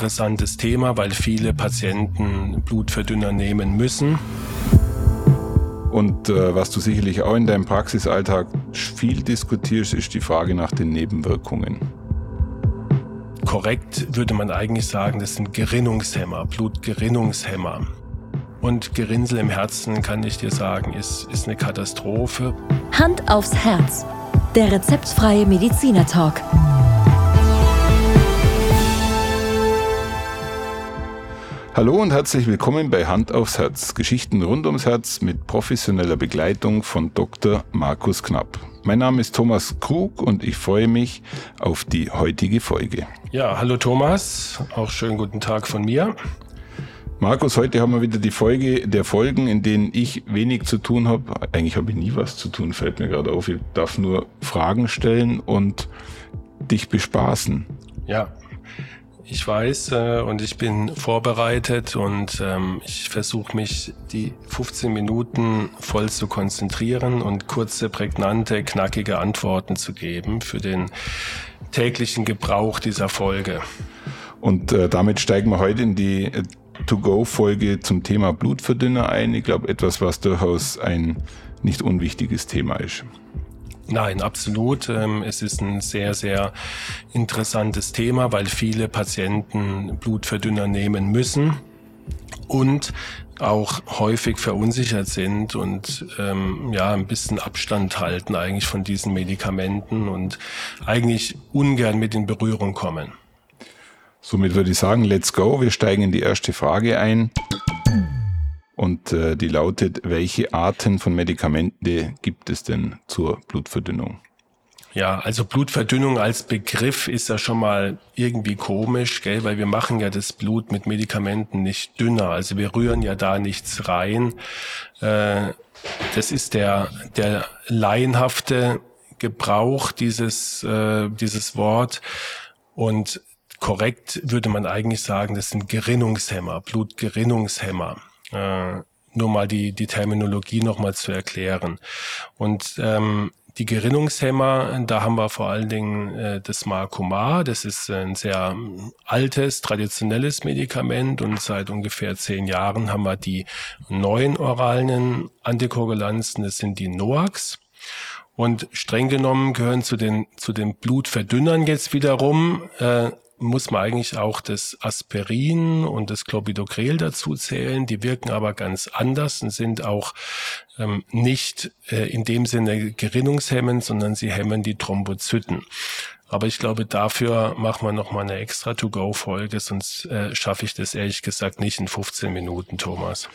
interessantes Thema, weil viele Patienten Blutverdünner nehmen müssen. Und äh, was du sicherlich auch in deinem Praxisalltag viel diskutierst, ist die Frage nach den Nebenwirkungen. Korrekt würde man eigentlich sagen, das sind Gerinnungshemmer, Blutgerinnungshemmer. Und Gerinnsel im Herzen, kann ich dir sagen, ist, ist eine Katastrophe. Hand aufs Herz. Der rezeptfreie Mediziner Talk. Hallo und herzlich willkommen bei Hand aufs Herz. Geschichten rund ums Herz mit professioneller Begleitung von Dr. Markus Knapp. Mein Name ist Thomas Krug und ich freue mich auf die heutige Folge. Ja, hallo Thomas, auch schönen guten Tag von mir. Markus, heute haben wir wieder die Folge der Folgen, in denen ich wenig zu tun habe. Eigentlich habe ich nie was zu tun, fällt mir gerade auf. Ich darf nur Fragen stellen und dich bespaßen. Ja, ich weiß äh, und ich bin vorbereitet und ähm, ich versuche mich die 15 Minuten voll zu konzentrieren und kurze, prägnante, knackige Antworten zu geben für den täglichen Gebrauch dieser Folge. Und äh, damit steigen wir heute in die äh, To-Go-Folge zum Thema Blutverdünner ein. Ich glaube, etwas, was durchaus ein nicht unwichtiges Thema ist. Nein, absolut. Ähm, es ist ein sehr, sehr interessantes Thema, weil viele Patienten Blutverdünner nehmen müssen und auch häufig verunsichert sind und ähm, ja ein bisschen Abstand halten eigentlich von diesen Medikamenten und eigentlich ungern mit in Berührung kommen. Somit würde ich sagen, let's go. Wir steigen in die erste Frage ein. Und äh, die lautet, welche Arten von Medikamente gibt es denn zur Blutverdünnung? Ja, also Blutverdünnung als Begriff ist ja schon mal irgendwie komisch, gell, weil wir machen ja das Blut mit Medikamenten nicht dünner. Also wir rühren ja da nichts rein. Äh, das ist der, der laienhafte Gebrauch dieses, äh, dieses Wort. Und korrekt würde man eigentlich sagen, das sind Gerinnungshemmer, Blutgerinnungshemmer. Äh, nur mal die, die Terminologie nochmal zu erklären. Und ähm, die Gerinnungshemmer, da haben wir vor allen Dingen äh, das Marcomar. Das ist ein sehr altes, traditionelles Medikament und seit ungefähr zehn Jahren haben wir die neuen oralen Antikoagulanzen. Das sind die NOACs. Und streng genommen gehören zu den, zu den Blutverdünnern jetzt wiederum äh, muss man eigentlich auch das Aspirin und das Clopidogrel dazu zählen. Die wirken aber ganz anders und sind auch ähm, nicht äh, in dem Sinne gerinnungshemmend, sondern sie hemmen die Thrombozyten. Aber ich glaube, dafür machen wir nochmal eine extra To-Go-Folge, sonst äh, schaffe ich das ehrlich gesagt nicht in 15 Minuten, Thomas.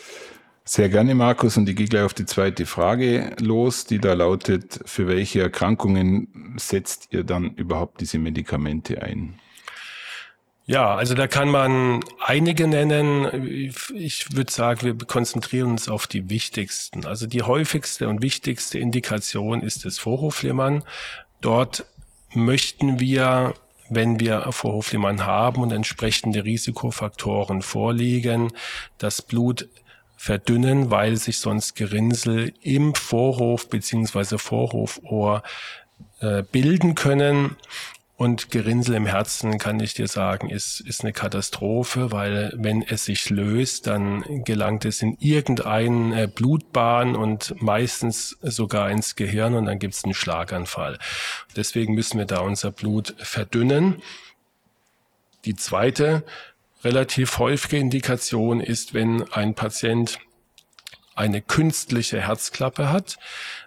Sehr gerne, Markus. Und ich gehe gleich auf die zweite Frage los, die da lautet, für welche Erkrankungen setzt ihr dann überhaupt diese Medikamente ein? Ja, also da kann man einige nennen. Ich würde sagen, wir konzentrieren uns auf die wichtigsten. Also die häufigste und wichtigste Indikation ist das Vorhofflimmern. Dort möchten wir, wenn wir Vorhofflimmern haben und entsprechende Risikofaktoren vorliegen, das Blut verdünnen, weil sich sonst Gerinnsel im Vorhof beziehungsweise Vorhofohr äh, bilden können. Und Gerinnsel im Herzen, kann ich dir sagen, ist, ist eine Katastrophe, weil wenn es sich löst, dann gelangt es in irgendeine Blutbahn und meistens sogar ins Gehirn und dann gibt es einen Schlaganfall. Deswegen müssen wir da unser Blut verdünnen. Die zweite relativ häufige Indikation ist, wenn ein Patient eine künstliche Herzklappe hat.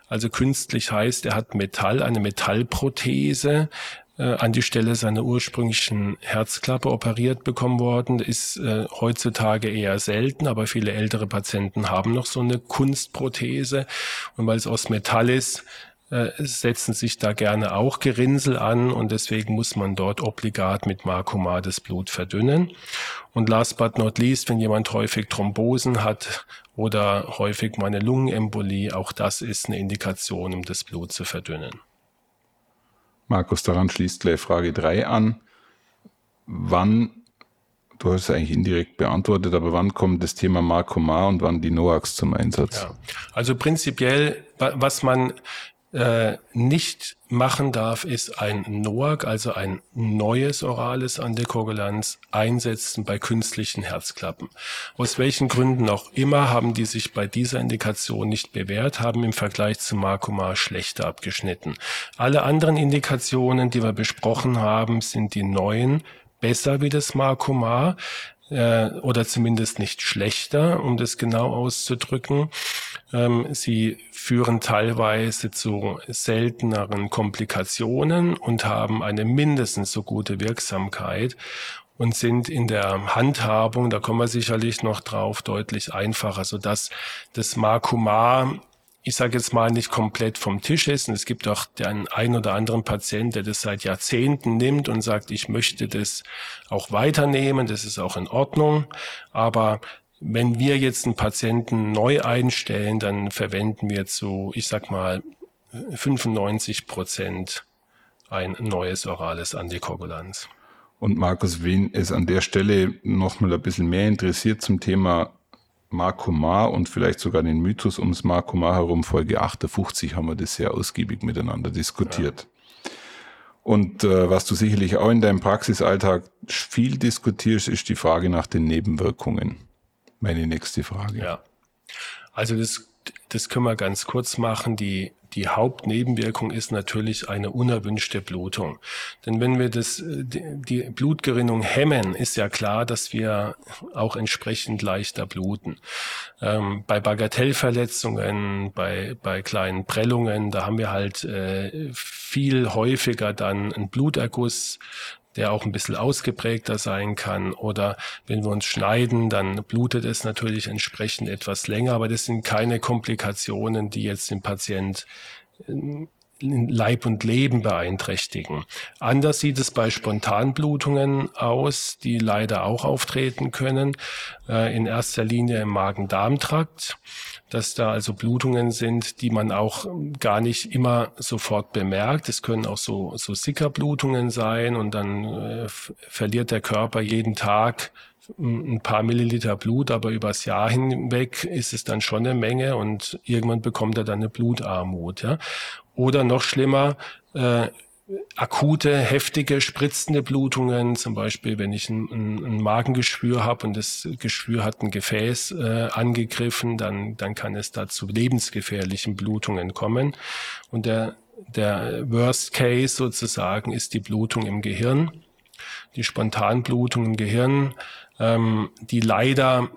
Also künstlich heißt, er hat Metall, eine Metallprothese, äh, an die Stelle seiner ursprünglichen Herzklappe operiert bekommen worden. Ist äh, heutzutage eher selten, aber viele ältere Patienten haben noch so eine Kunstprothese. Und weil es aus Metall ist, äh, setzen sich da gerne auch Gerinnsel an und deswegen muss man dort obligat mit Marcomar das Blut verdünnen. Und last but not least, wenn jemand häufig Thrombosen hat oder häufig mal eine Lungenembolie, auch das ist eine Indikation, um das Blut zu verdünnen. Markus, daran schließt gleich Frage 3 an. Wann, du hast es eigentlich indirekt beantwortet, aber wann kommt das Thema Markomar und wann die NOAX zum Einsatz? Ja. Also prinzipiell, was man äh, nicht machen darf, ist ein NOAC, also ein neues orales Antikoagulanz, einsetzen bei künstlichen Herzklappen. Aus welchen Gründen auch immer haben die sich bei dieser Indikation nicht bewährt, haben im Vergleich zu Marcomar schlechter abgeschnitten. Alle anderen Indikationen, die wir besprochen haben, sind die neuen besser wie das Marcomar äh, oder zumindest nicht schlechter, um das genau auszudrücken. Ähm, sie führen teilweise zu selteneren Komplikationen und haben eine mindestens so gute Wirksamkeit und sind in der Handhabung, da kommen wir sicherlich noch drauf, deutlich einfacher, sodass das Markumar ich sage jetzt mal, nicht komplett vom Tisch ist. Und es gibt auch den einen oder anderen Patient, der das seit Jahrzehnten nimmt und sagt, ich möchte das auch weiternehmen, das ist auch in Ordnung. Aber wenn wir jetzt einen Patienten neu einstellen, dann verwenden wir zu, ich sag mal, 95 Prozent ein neues orales Antikoagulanz. Und Markus, wen es an der Stelle noch mal ein bisschen mehr interessiert zum Thema Markomar und vielleicht sogar den Mythos ums Markomar herum, Folge 58 haben wir das sehr ausgiebig miteinander diskutiert. Ja. Und äh, was du sicherlich auch in deinem Praxisalltag viel diskutierst, ist die Frage nach den Nebenwirkungen. Meine nächste Frage. Ja. Also das, das können wir ganz kurz machen. Die die Hauptnebenwirkung ist natürlich eine unerwünschte Blutung. Denn wenn wir das, die Blutgerinnung hemmen, ist ja klar, dass wir auch entsprechend leichter bluten. Ähm, bei Bagatellverletzungen, bei, bei kleinen Prellungen, da haben wir halt äh, viel häufiger dann einen Bluterguss, der auch ein bisschen ausgeprägter sein kann. Oder wenn wir uns schneiden, dann blutet es natürlich entsprechend etwas länger, aber das sind keine Komplikationen, die jetzt den Patient in Leib und Leben beeinträchtigen. Anders sieht es bei Spontanblutungen aus, die leider auch auftreten können, äh, in erster Linie im Magen-Darm-Trakt dass da also Blutungen sind, die man auch gar nicht immer sofort bemerkt. Es können auch so, so Sickerblutungen sein und dann äh, verliert der Körper jeden Tag ein paar Milliliter Blut, aber übers Jahr hinweg ist es dann schon eine Menge und irgendwann bekommt er dann eine Blutarmut. Ja? Oder noch schlimmer, äh, akute, heftige, spritzende Blutungen, zum Beispiel wenn ich ein, ein, ein Magengeschwür habe und das Geschwür hat ein Gefäß äh, angegriffen, dann, dann kann es da zu lebensgefährlichen Blutungen kommen. Und der, der Worst Case sozusagen ist die Blutung im Gehirn, die Spontanblutung im Gehirn, ähm, die leider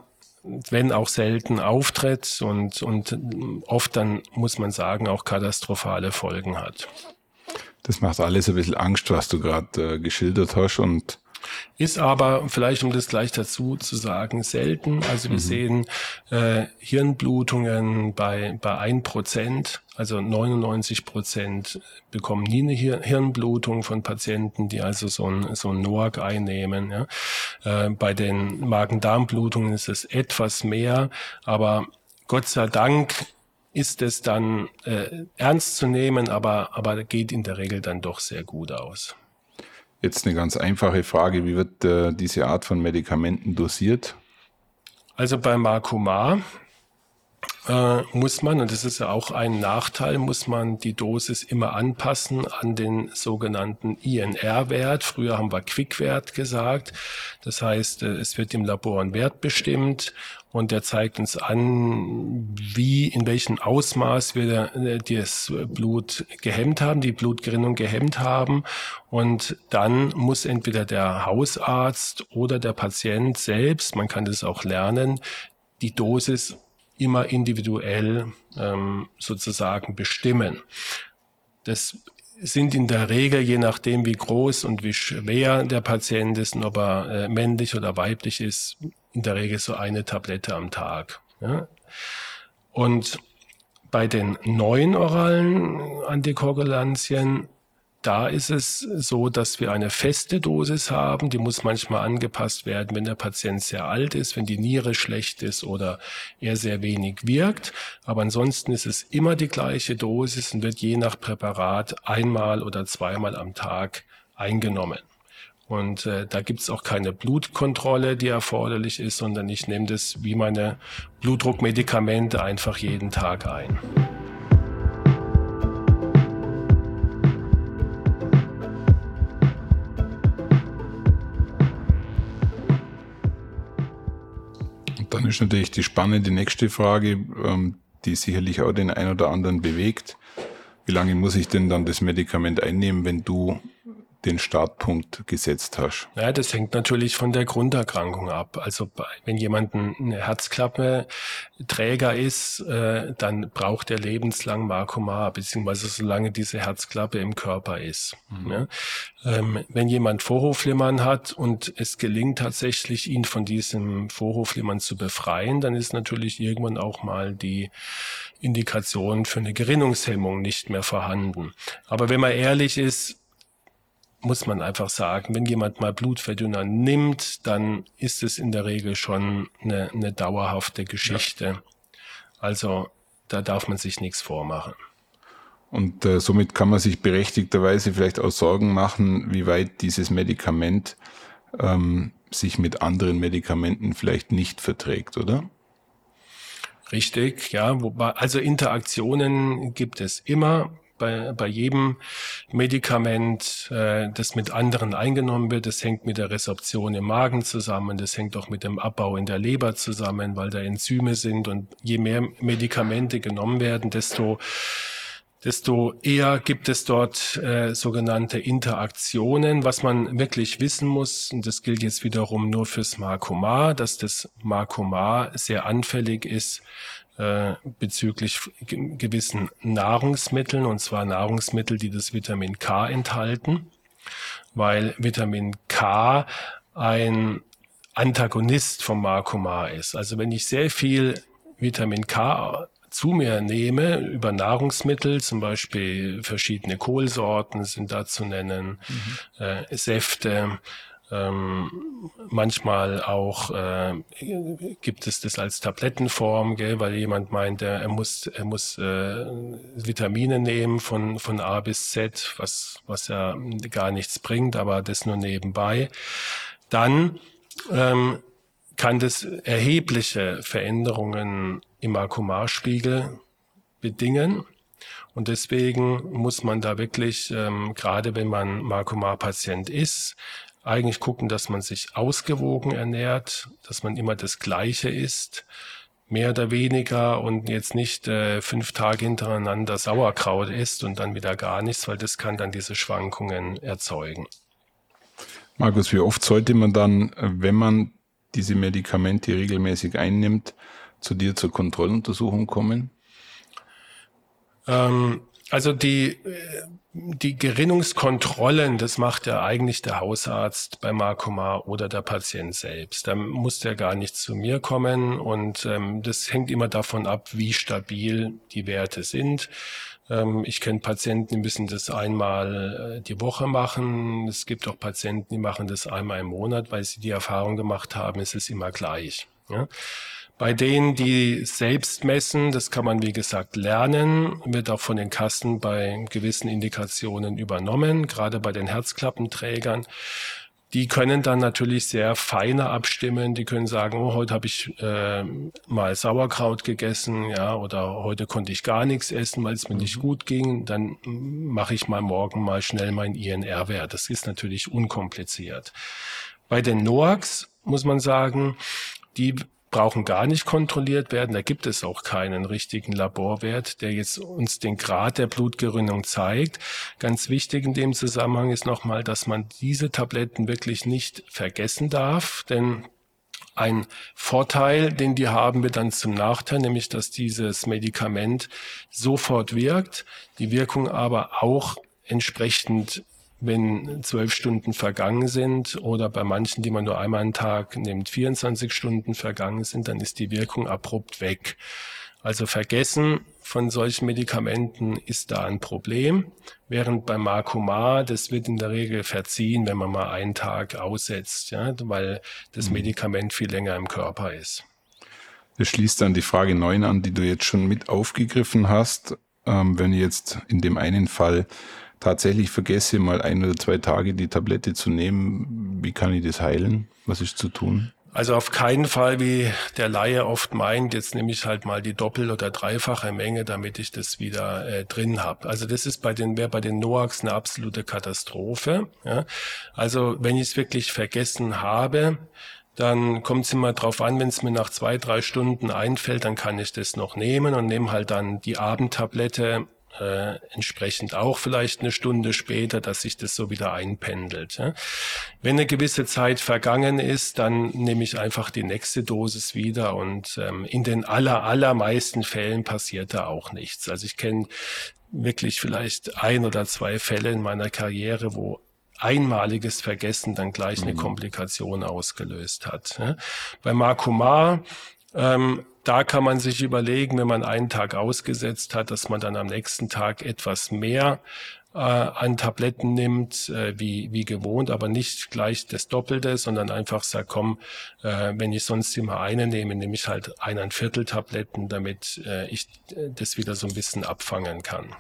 wenn auch selten auftritt und, und oft dann, muss man sagen, auch katastrophale Folgen hat. Das macht alles ein bisschen Angst, was du gerade äh, geschildert hast und ist aber, vielleicht um das gleich dazu zu sagen, selten. Also wir mhm. sehen äh, Hirnblutungen bei, bei ein Prozent, also 99 Prozent bekommen nie eine Hir Hirnblutung von Patienten, die also so ein, so ein NOAC einnehmen. Ja. Äh, bei den Magen-Darm-Blutungen ist es etwas mehr, aber Gott sei Dank ist es dann äh, ernst zu nehmen, aber, aber geht in der Regel dann doch sehr gut aus. Jetzt eine ganz einfache Frage, wie wird äh, diese Art von Medikamenten dosiert? Also bei Marcumar äh, muss man, und das ist ja auch ein Nachteil, muss man die Dosis immer anpassen an den sogenannten INR-Wert. Früher haben wir Quick-Wert gesagt. Das heißt, äh, es wird im Labor ein Wert bestimmt und der zeigt uns an, wie, in welchem Ausmaß wir äh, das Blut gehemmt haben, die Blutgerinnung gehemmt haben. Und dann muss entweder der Hausarzt oder der Patient selbst, man kann das auch lernen, die Dosis immer individuell ähm, sozusagen bestimmen. Das sind in der Regel, je nachdem wie groß und wie schwer der Patient ist und ob er äh, männlich oder weiblich ist, in der Regel so eine Tablette am Tag. Ja? Und bei den neuen oralen Antikoagulantien da ist es so, dass wir eine feste Dosis haben. Die muss manchmal angepasst werden, wenn der Patient sehr alt ist, wenn die Niere schlecht ist oder er sehr wenig wirkt. Aber ansonsten ist es immer die gleiche Dosis und wird je nach Präparat einmal oder zweimal am Tag eingenommen. Und äh, da gibt's auch keine Blutkontrolle, die erforderlich ist, sondern ich nehme das wie meine Blutdruckmedikamente einfach jeden Tag ein. Ist natürlich die spannende nächste Frage, ähm, die sicherlich auch den ein oder anderen bewegt. Wie lange muss ich denn dann das Medikament einnehmen, wenn du den Startpunkt gesetzt hast? Ja, das hängt natürlich von der Grunderkrankung ab. Also wenn jemand eine Herzklappe Träger ist, äh, dann braucht er lebenslang Markomar, beziehungsweise solange diese Herzklappe im Körper ist. Mhm. Ähm, wenn jemand Vorhofflimmern hat und es gelingt tatsächlich, ihn von diesem Vorhofflimmern zu befreien, dann ist natürlich irgendwann auch mal die Indikation für eine Gerinnungshemmung nicht mehr vorhanden. Aber wenn man ehrlich ist, muss man einfach sagen, wenn jemand mal Blutverdünner nimmt, dann ist es in der Regel schon eine, eine dauerhafte Geschichte. Ja. Also da darf man sich nichts vormachen. Und äh, somit kann man sich berechtigterweise vielleicht auch Sorgen machen, wie weit dieses Medikament ähm, sich mit anderen Medikamenten vielleicht nicht verträgt, oder? Richtig, ja. Wobei, also Interaktionen gibt es immer bei, bei jedem Medikament, äh, das mit anderen eingenommen wird. Das hängt mit der Resorption im Magen zusammen. Das hängt auch mit dem Abbau in der Leber zusammen, weil da Enzyme sind. Und je mehr Medikamente genommen werden, desto desto eher gibt es dort äh, sogenannte Interaktionen. Was man wirklich wissen muss, und das gilt jetzt wiederum nur fürs Markomar, dass das Markomar sehr anfällig ist äh, bezüglich gewissen Nahrungsmitteln, und zwar Nahrungsmittel, die das Vitamin K enthalten, weil Vitamin K ein Antagonist vom Markomar ist. Also wenn ich sehr viel Vitamin K zu mir nehme über Nahrungsmittel, zum Beispiel verschiedene Kohlsorten sind da zu nennen, mhm. äh, Säfte, ähm, manchmal auch äh, gibt es das als Tablettenform, gell, weil jemand meint, er, muss, er muss äh, Vitamine nehmen von, von A bis Z, was, was ja gar nichts bringt, aber das nur nebenbei. Dann ähm, kann das erhebliche Veränderungen im Akumarspiegel bedingen. Und deswegen muss man da wirklich, ähm, gerade wenn man Markomar-Patient ist, eigentlich gucken, dass man sich ausgewogen ernährt, dass man immer das Gleiche isst, mehr oder weniger und jetzt nicht äh, fünf Tage hintereinander Sauerkraut isst und dann wieder gar nichts, weil das kann dann diese Schwankungen erzeugen. Markus, wie oft sollte man dann, wenn man diese Medikamente regelmäßig einnimmt, zu dir zur Kontrolluntersuchung kommen? Ähm, also die, die Gerinnungskontrollen, das macht ja eigentlich der Hausarzt bei Markoma oder der Patient selbst. Da muss der gar nicht zu mir kommen und ähm, das hängt immer davon ab, wie stabil die Werte sind. Ähm, ich kenne Patienten, die müssen das einmal äh, die Woche machen. Es gibt auch Patienten, die machen das einmal im Monat, weil sie die Erfahrung gemacht haben, es ist immer gleich. Ja? Bei denen, die selbst messen, das kann man wie gesagt lernen, wird auch von den Kassen bei gewissen Indikationen übernommen, gerade bei den Herzklappenträgern. Die können dann natürlich sehr feiner abstimmen. Die können sagen, oh, heute habe ich äh, mal Sauerkraut gegessen, ja, oder heute konnte ich gar nichts essen, weil es mir nicht mhm. gut ging. Dann mache ich mal morgen mal schnell mein INR-Wert. Das ist natürlich unkompliziert. Bei den NOACs muss man sagen, die brauchen gar nicht kontrolliert werden. Da gibt es auch keinen richtigen Laborwert, der jetzt uns den Grad der Blutgerinnung zeigt. Ganz wichtig in dem Zusammenhang ist nochmal, dass man diese Tabletten wirklich nicht vergessen darf, denn ein Vorteil, den die haben, wird dann zum Nachteil, nämlich dass dieses Medikament sofort wirkt, die Wirkung aber auch entsprechend wenn zwölf Stunden vergangen sind oder bei manchen, die man nur einmal einen Tag nimmt, 24 Stunden vergangen sind, dann ist die Wirkung abrupt weg. Also Vergessen von solchen Medikamenten ist da ein Problem, während beim Markomar, das wird in der Regel verziehen, wenn man mal einen Tag aussetzt, ja, weil das mhm. Medikament viel länger im Körper ist. Das schließt dann die Frage 9 an, die du jetzt schon mit aufgegriffen hast. Ähm, wenn jetzt in dem einen Fall tatsächlich vergesse, mal ein oder zwei Tage die Tablette zu nehmen, wie kann ich das heilen? Was ist zu tun? Also auf keinen Fall, wie der Laie oft meint, jetzt nehme ich halt mal die doppel- oder dreifache Menge, damit ich das wieder äh, drin habe. Also das ist bei den wäre bei den Noax eine absolute Katastrophe. Ja? Also wenn ich es wirklich vergessen habe, dann kommt es immer drauf an, wenn es mir nach zwei, drei Stunden einfällt, dann kann ich das noch nehmen und nehme halt dann die Abendtablette äh, entsprechend auch vielleicht eine Stunde später, dass sich das so wieder einpendelt. Ja. Wenn eine gewisse Zeit vergangen ist, dann nehme ich einfach die nächste Dosis wieder und ähm, in den aller, allermeisten Fällen passiert da auch nichts. Also ich kenne wirklich vielleicht ein oder zwei Fälle in meiner Karriere, wo einmaliges Vergessen dann gleich eine mhm. Komplikation ausgelöst hat. Bei Markumar ähm, da kann man sich überlegen, wenn man einen Tag ausgesetzt hat, dass man dann am nächsten Tag etwas mehr äh, an Tabletten nimmt, äh, wie, wie gewohnt, aber nicht gleich das Doppelte, sondern einfach sagt, komm, äh, wenn ich sonst immer eine nehme, nehme ich halt ein Viertel Tabletten, damit äh, ich äh, das wieder so ein bisschen abfangen kann.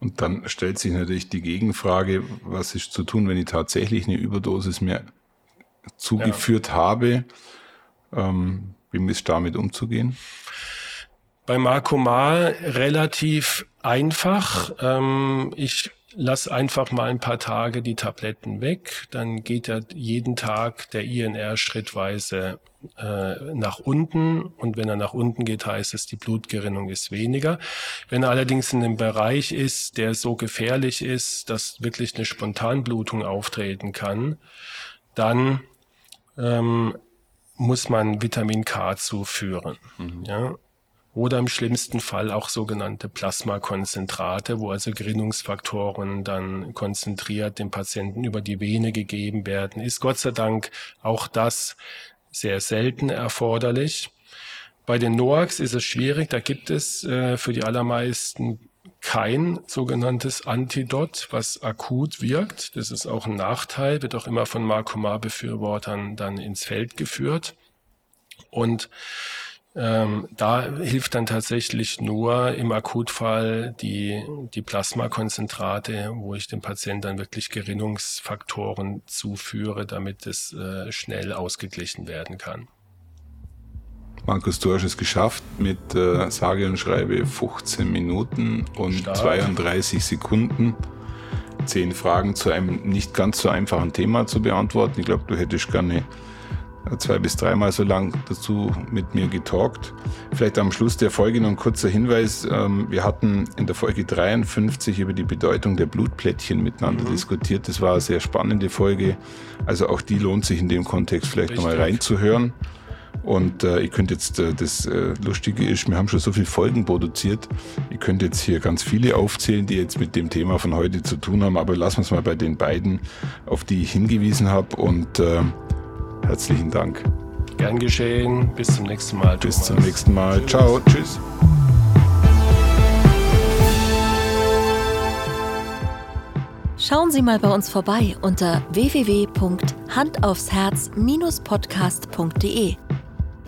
Und dann stellt sich natürlich die Gegenfrage, was ist zu tun, wenn ich tatsächlich eine Überdosis mir zugeführt ja. habe? Ähm, wie ist damit umzugehen? Bei Marco Mal relativ einfach. Ähm, ich lasse einfach mal ein paar Tage die Tabletten weg. Dann geht ja jeden Tag der INR schrittweise äh, nach unten. Und wenn er nach unten geht, heißt es, die Blutgerinnung ist weniger. Wenn er allerdings in einem Bereich ist, der so gefährlich ist, dass wirklich eine Spontanblutung auftreten kann, dann ähm, muss man Vitamin K zuführen. Mhm. Ja? Oder im schlimmsten Fall auch sogenannte Plasmakonzentrate, wo also Gerinnungsfaktoren dann konzentriert dem Patienten über die Vene gegeben werden. Ist Gott sei Dank auch das sehr selten erforderlich. Bei den NOACs ist es schwierig. Da gibt es äh, für die allermeisten kein sogenanntes Antidot, was akut wirkt. Das ist auch ein Nachteil, wird auch immer von Markomar-Befürwortern dann ins Feld geführt. Und ähm, da hilft dann tatsächlich nur im Akutfall die, die Plasmakonzentrate, wo ich dem Patienten dann wirklich Gerinnungsfaktoren zuführe, damit es äh, schnell ausgeglichen werden kann. Markus, du hast es geschafft mit äh, sage und schreibe 15 Minuten und Stark. 32 Sekunden zehn Fragen zu einem nicht ganz so einfachen Thema zu beantworten. Ich glaube, du hättest gerne zwei bis dreimal so lang dazu mit mir getalkt. Vielleicht am Schluss der Folge noch ein kurzer Hinweis. Ähm, wir hatten in der Folge 53 über die Bedeutung der Blutplättchen miteinander mhm. diskutiert. Das war eine sehr spannende Folge. Also auch die lohnt sich in dem Kontext vielleicht nochmal reinzuhören. Und äh, ihr könnt jetzt, äh, das äh, Lustige ist, wir haben schon so viele Folgen produziert. Ihr könnt jetzt hier ganz viele aufzählen, die jetzt mit dem Thema von heute zu tun haben. Aber lassen wir es mal bei den beiden, auf die ich hingewiesen habe. Und äh, herzlichen Dank. Gern geschehen. Bis zum nächsten Mal. Bis Thomas. zum nächsten Mal. Tschüss. Ciao. Tschüss. Schauen Sie mal bei uns vorbei unter www.handaufsherz-podcast.de